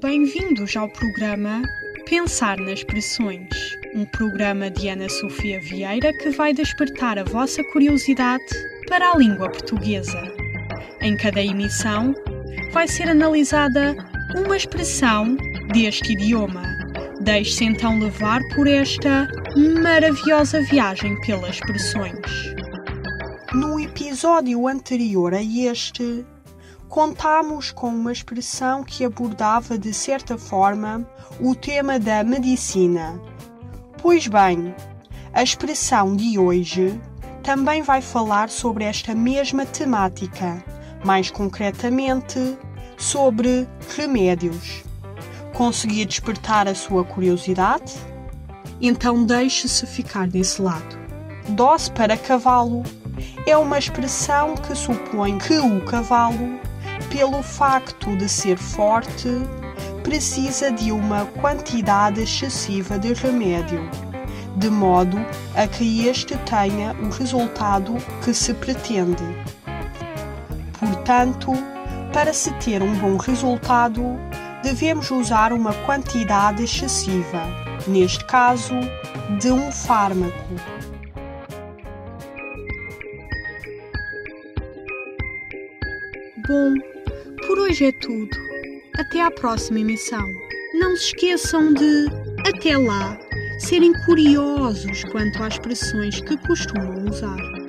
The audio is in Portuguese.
Bem-vindos ao programa Pensar nas Expressões, um programa de Ana Sofia Vieira que vai despertar a vossa curiosidade para a língua portuguesa. Em cada emissão, vai ser analisada uma expressão deste idioma. Deixe-se então levar por esta maravilhosa viagem pelas expressões. No episódio anterior a este, contámos com uma expressão que abordava de certa forma o tema da medicina. Pois bem, a expressão de hoje também vai falar sobre esta mesma temática, mais concretamente sobre remédios. Consegui despertar a sua curiosidade? Então deixe-se ficar desse lado. Dose para cavalo é uma expressão que supõe que o cavalo, pelo facto de ser forte, precisa de uma quantidade excessiva de remédio, de modo a que este tenha o resultado que se pretende. Portanto, para se ter um bom resultado, devemos usar uma quantidade excessiva, neste caso, de um fármaco. Bom, por hoje é tudo. Até à próxima emissão. Não se esqueçam de, até lá, serem curiosos quanto às expressões que costumam usar.